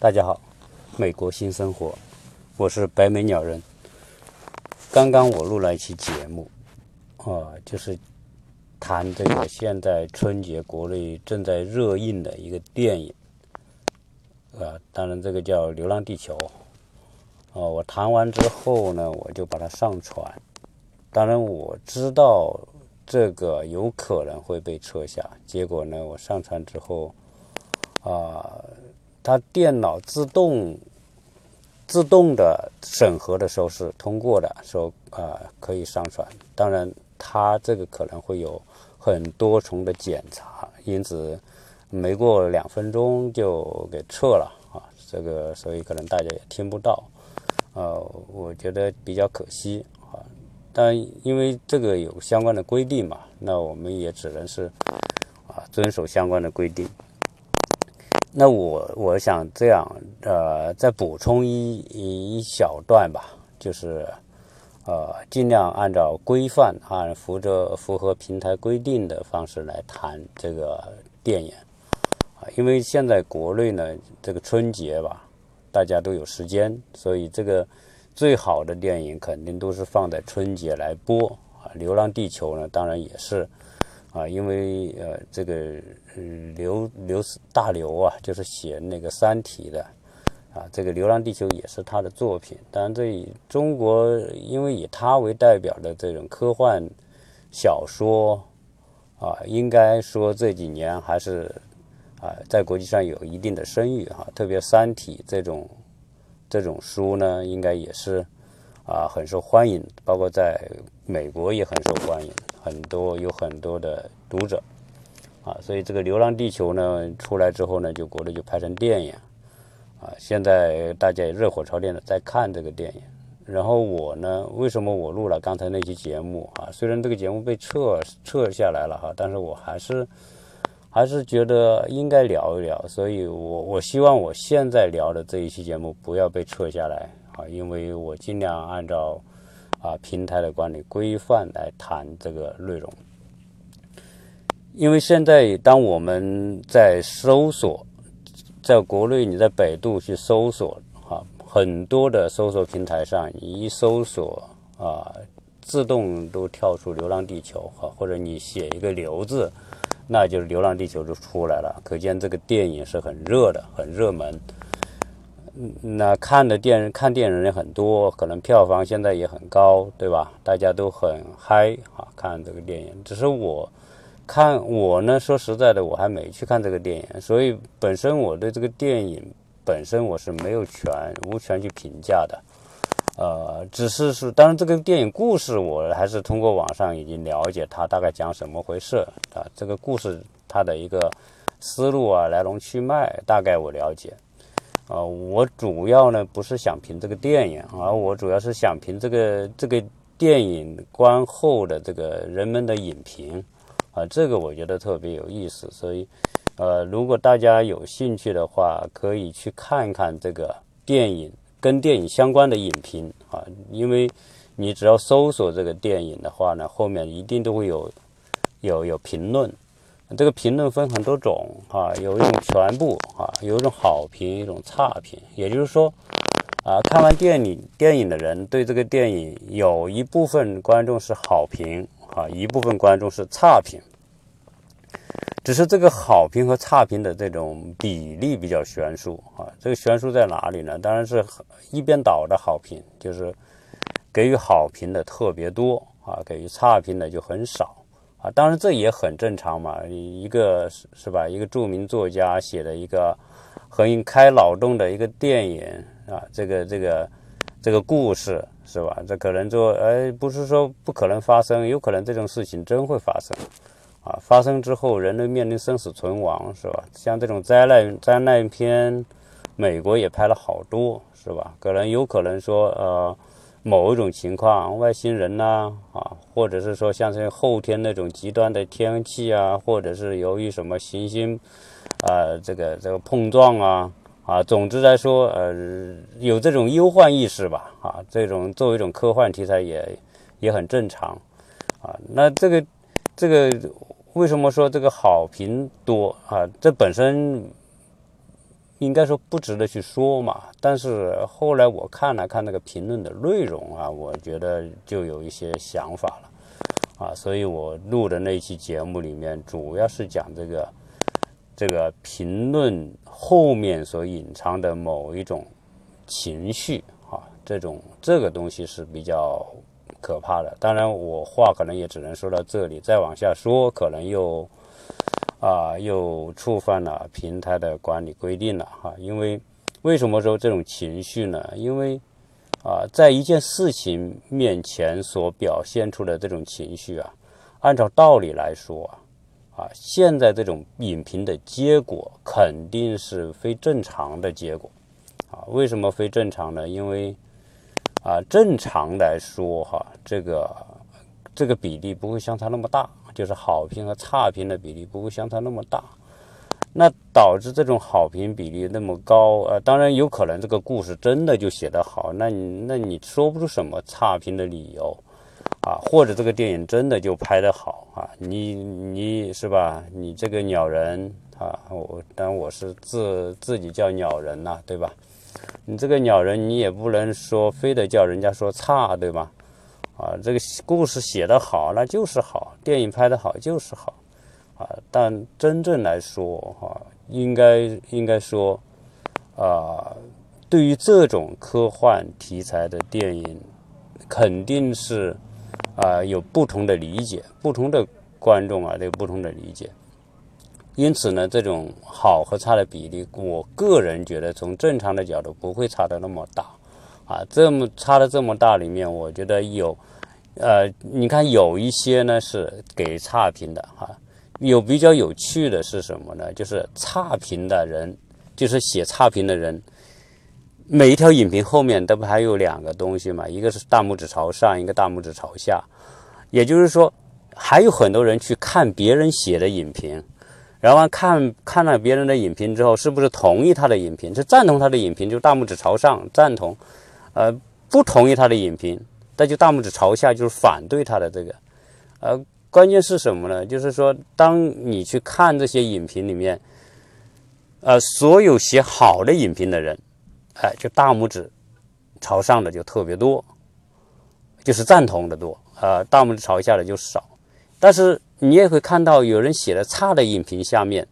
大家好，美国新生活，我是白眉鸟人。刚刚我录了一期节目，啊，就是谈这个现在春节国内正在热映的一个电影，啊，当然这个叫《流浪地球》。哦，我谈完之后呢，我就把它上传。当然我知道这个有可能会被撤下，结果呢，我上传之后，啊。它电脑自动自动的审核的时候是通过的，说啊可以上传。当然，它这个可能会有很多重的检查，因此没过两分钟就给撤了啊。这个所以可能大家也听不到，呃，我觉得比较可惜啊。但因为这个有相关的规定嘛，那我们也只能是啊遵守相关的规定。那我我想这样，呃，再补充一一小段吧，就是，呃，尽量按照规范，按符着符合平台规定的方式来谈这个电影，啊，因为现在国内呢，这个春节吧，大家都有时间，所以这个最好的电影肯定都是放在春节来播，啊，《流浪地球》呢，当然也是。啊，因为呃，这个刘刘大刘啊，就是写那个《三体》的啊，这个《流浪地球》也是他的作品。当然，这以中国因为以他为代表的这种科幻小说啊，应该说这几年还是啊，在国际上有一定的声誉哈。特别《三体》这种这种书呢，应该也是啊很受欢迎，包括在美国也很受欢迎。很多有很多的读者啊，所以这个《流浪地球》呢出来之后呢，就国内就拍成电影啊。现在大家也热火朝天的在看这个电影。然后我呢，为什么我录了刚才那期节目啊？虽然这个节目被撤撤下来了哈，但是我还是还是觉得应该聊一聊。所以我我希望我现在聊的这一期节目不要被撤下来啊，因为我尽量按照。啊，平台的管理规范来谈这个内容，因为现在当我们在搜索，在国内你在百度去搜索啊，很多的搜索平台上一搜索啊，自动都跳出《流浪地球》哈，或者你写一个“流”字，那就是《流浪地球》就出来了，可见这个电影是很热的，很热门。那看的电影看电影人很多，可能票房现在也很高，对吧？大家都很嗨啊，看这个电影。只是我看我呢，说实在的，我还没去看这个电影，所以本身我对这个电影本身我是没有权无权去评价的。呃，只是是，当然这个电影故事我还是通过网上已经了解它大概讲什么回事啊。这个故事它的一个思路啊，来龙去脉大概我了解。啊，我主要呢不是想评这个电影，而我主要是想评这个这个电影观后的这个人们的影评，啊，这个我觉得特别有意思。所以，呃，如果大家有兴趣的话，可以去看看这个电影跟电影相关的影评啊，因为你只要搜索这个电影的话呢，后面一定都会有有有评论。这个评论分很多种啊，有一种全部啊，有一种好评，一种差评。也就是说，啊，看完电影电影的人对这个电影有一部分观众是好评啊，一部分观众是差评。只是这个好评和差评的这种比例比较悬殊啊。这个悬殊在哪里呢？当然是一边倒的好评，就是给予好评的特别多啊，给予差评的就很少。啊，当然这也很正常嘛，一个是是吧？一个著名作家写的一个很开脑洞的一个电影啊，这个这个这个故事是吧？这可能说，哎，不是说不可能发生，有可能这种事情真会发生啊！发生之后，人类面临生死存亡是吧？像这种灾难灾难片，美国也拍了好多是吧？可能有可能说，呃。某一种情况，外星人呐，啊，或者是说像这后天那种极端的天气啊，或者是由于什么行星，啊，这个这个碰撞啊，啊，总之来说，呃，有这种忧患意识吧，啊，这种作为一种科幻题材也也很正常，啊，那这个这个为什么说这个好评多啊？这本身应该说不值得去说嘛。但是后来我看了看那个评论的内容啊，我觉得就有一些想法了啊，所以我录的那期节目里面主要是讲这个这个评论后面所隐藏的某一种情绪啊，这种这个东西是比较可怕的。当然，我话可能也只能说到这里，再往下说可能又。啊，又触犯了平台的管理规定了哈。因为为什么说这种情绪呢？因为啊，在一件事情面前所表现出的这种情绪啊，按照道理来说啊，啊，现在这种影评的结果肯定是非正常的结果啊。为什么非正常呢？因为啊，正常来说哈，这个这个比例不会相差那么大。就是好评和差评的比例不会相差那么大，那导致这种好评比例那么高，呃，当然有可能这个故事真的就写得好，那你那你说不出什么差评的理由，啊，或者这个电影真的就拍得好啊，你你是吧？你这个鸟人啊，我当我是自自己叫鸟人呐，对吧？你这个鸟人你也不能说非得叫人家说差，对吧？啊，这个故事写得好，那就是好；电影拍得好，就是好。啊，但真正来说，哈，应该应该说，啊，对于这种科幻题材的电影，肯定是啊有不同的理解，不同的观众啊都有不同的理解。因此呢，这种好和差的比例，我个人觉得从正常的角度不会差的那么大。啊，这么差的这么大里面，我觉得有。呃，你看有一些呢是给差评的哈，有比较有趣的是什么呢？就是差评的人，就是写差评的人，每一条影评后面都不还有两个东西嘛？一个是大拇指朝上，一个大拇指朝下。也就是说，还有很多人去看别人写的影评，然后看看了别人的影评之后，是不是同意他的影评？是赞同他的影评，就大拇指朝上赞同；呃，不同意他的影评。那就大拇指朝下，就是反对他的这个，呃，关键是什么呢？就是说，当你去看这些影评里面，呃，所有写好的影评的人，哎，就大拇指朝上的就特别多，就是赞同的多，呃，大拇指朝下的就少。但是你也会看到有人写的差的影评下面，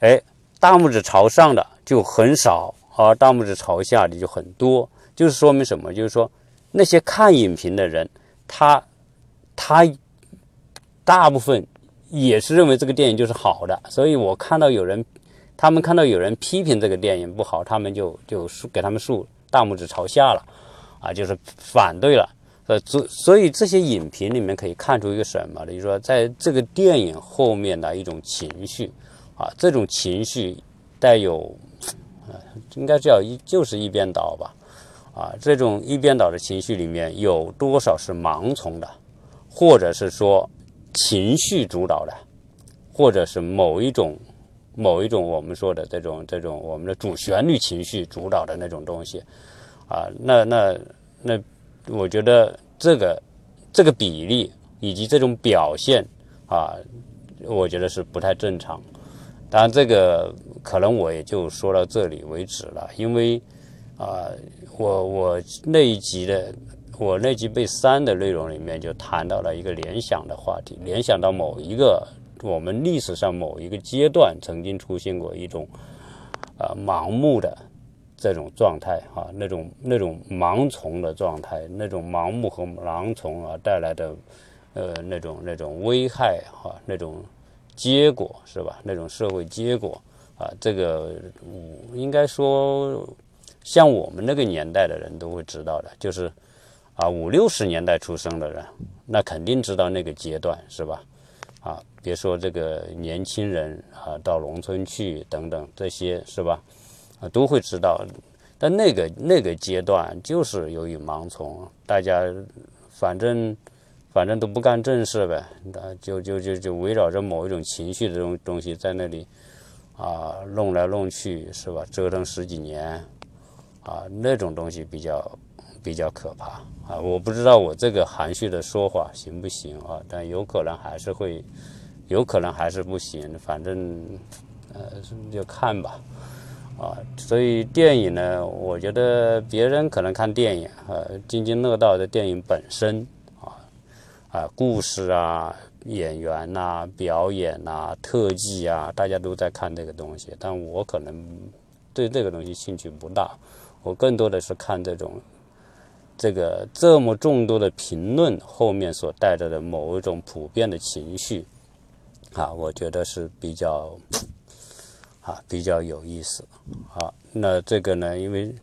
哎，大拇指朝上的就很少，而大拇指朝下的就很多，就是说明什么？就是说。那些看影评的人，他他大部分也是认为这个电影就是好的，所以我看到有人，他们看到有人批评这个电影不好，他们就就竖给他们竖大拇指朝下了，啊，就是反对了。呃，所所以这些影评里面可以看出一个什么呢？就是说，在这个电影后面的一种情绪，啊，这种情绪带有，应该叫一就是一边倒吧。啊，这种一边倒的情绪里面有多少是盲从的，或者是说情绪主导的，或者是某一种某一种我们说的这种这种我们的主旋律情绪主导的那种东西，啊，那那那，我觉得这个这个比例以及这种表现啊，我觉得是不太正常。当然，这个可能我也就说到这里为止了，因为。啊，我我那一集的我那集被删的内容里面就谈到了一个联想的话题，联想到某一个我们历史上某一个阶段曾经出现过一种啊盲目的这种状态啊，那种那种盲从的状态，那种盲目和盲从啊带来的呃那种那种危害啊，那种结果是吧？那种社会结果啊，这个应该说。像我们那个年代的人都会知道的，就是啊五六十年代出生的人，那肯定知道那个阶段是吧？啊，别说这个年轻人啊，到农村去等等这些是吧？啊，都会知道。但那个那个阶段就是由于盲从，大家反正反正都不干正事呗，就就就就围绕着某一种情绪的这种东西在那里啊弄来弄去是吧？折腾十几年。啊，那种东西比较比较可怕啊！我不知道我这个含蓄的说法行不行啊？但有可能还是会，有可能还是不行。反正呃，就看吧。啊，所以电影呢，我觉得别人可能看电影，呃，津津乐道的电影本身，啊，啊，故事啊，演员呐，表演呐，特技啊，大家都在看这个东西，但我可能对这个东西兴趣不大，我更多的是看这种，这个这么众多的评论后面所带着的某一种普遍的情绪，啊，我觉得是比较。啊，比较有意思。好，那这个呢，因为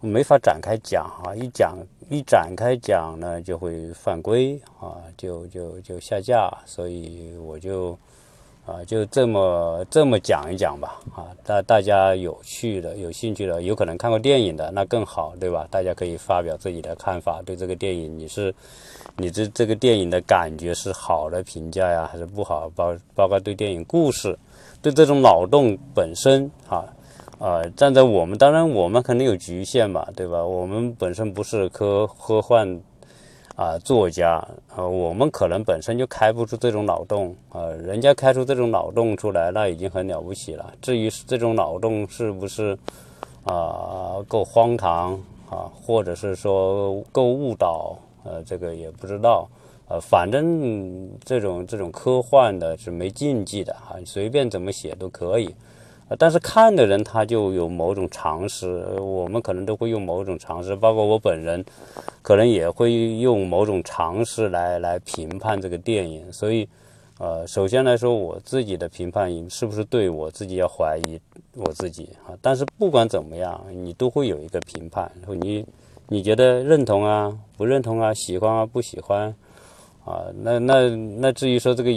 我没法展开讲啊，一讲一展开讲呢，就会犯规啊，就就就下架，所以我就啊，就这么这么讲一讲吧。啊，大大家有趣的、有兴趣的，有可能看过电影的，那更好，对吧？大家可以发表自己的看法，对这个电影，你是你这这个电影的感觉是好的评价呀，还是不好？包包括对电影故事。对这种脑洞本身，哈，啊，站在我们，当然我们肯定有局限嘛，对吧？我们本身不是科科幻啊作家，啊，我们可能本身就开不出这种脑洞，啊，人家开出这种脑洞出来，那已经很了不起了。至于这种脑洞是不是啊够荒唐啊，或者是说够误导，呃，这个也不知道。呃，反正这种这种科幻的是没禁忌的哈，随便怎么写都可以。但是看的人他就有某种常识，我们可能都会用某种常识，包括我本人，可能也会用某种常识来来评判这个电影。所以，呃，首先来说，我自己的评判是不是对我自己要怀疑我自己啊？但是不管怎么样，你都会有一个评判，你你觉得认同啊，不认同啊，喜欢啊，不喜欢。啊，那那那至于说这个，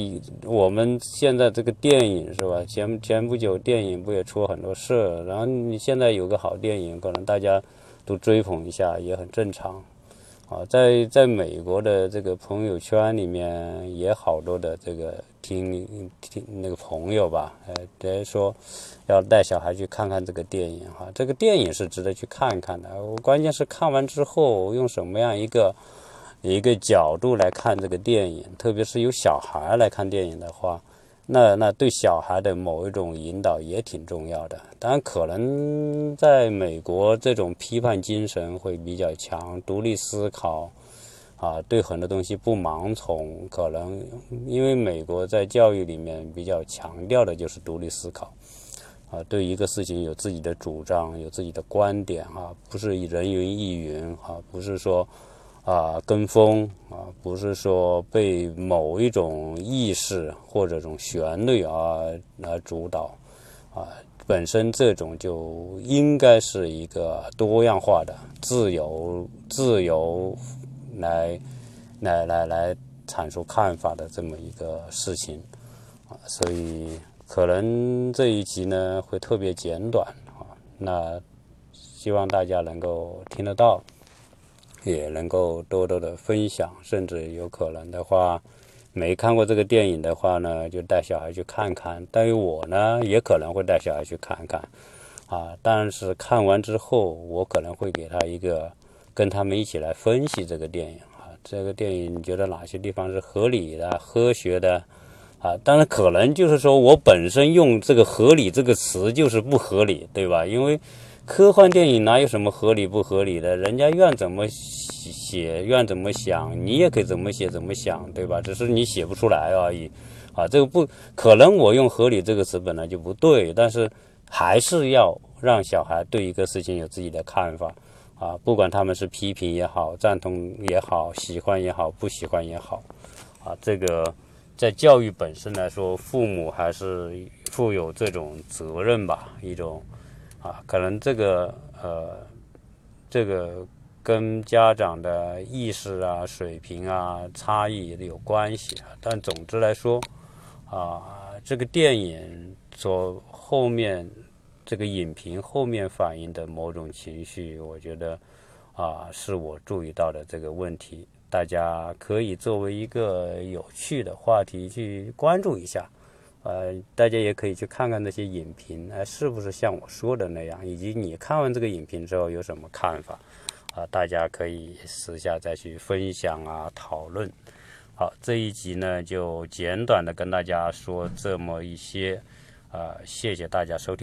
我们现在这个电影是吧？前前不久电影不也出了很多事，然后你现在有个好电影，可能大家都追捧一下，也很正常。啊，在在美国的这个朋友圈里面，也好多的这个听听那个朋友吧，呃，直说要带小孩去看看这个电影哈。这个电影是值得去看看的，我关键是看完之后用什么样一个。一个角度来看这个电影，特别是有小孩来看电影的话，那那对小孩的某一种引导也挺重要的。当然，可能在美国这种批判精神会比较强，独立思考啊，对很多东西不盲从。可能因为美国在教育里面比较强调的就是独立思考啊，对一个事情有自己的主张，有自己的观点啊，不是人云亦云啊，不是说。啊，跟风啊，不是说被某一种意识或者种旋律啊来主导啊，本身这种就应该是一个多样化的、自由、自由来来来来阐述看法的这么一个事情啊，所以可能这一集呢会特别简短啊，那希望大家能够听得到。也能够多多的分享，甚至有可能的话，没看过这个电影的话呢，就带小孩去看看。但于我呢，也可能会带小孩去看看，啊，但是看完之后，我可能会给他一个跟他们一起来分析这个电影啊，这个电影你觉得哪些地方是合理的、科学的啊？当然，可能就是说我本身用这个“合理”这个词就是不合理，对吧？因为。科幻电影哪有什么合理不合理的？人家愿怎么写，愿怎么想，你也可以怎么写怎么想，对吧？只是你写不出来而已。啊，这个不可能。我用“合理”这个词本来就不对，但是还是要让小孩对一个事情有自己的看法。啊，不管他们是批评也好，赞同也好，喜欢也好，不喜欢也好。啊，这个在教育本身来说，父母还是负有这种责任吧，一种。啊，可能这个呃，这个跟家长的意识啊、水平啊差异有关系啊。但总之来说，啊，这个电影所后面这个影评后面反映的某种情绪，我觉得啊，是我注意到的这个问题。大家可以作为一个有趣的话题去关注一下。呃，大家也可以去看看那些影评，哎，是不是像我说的那样？以及你看完这个影评之后有什么看法？啊，大家可以私下再去分享啊，讨论。好，这一集呢就简短的跟大家说这么一些，啊，谢谢大家收听。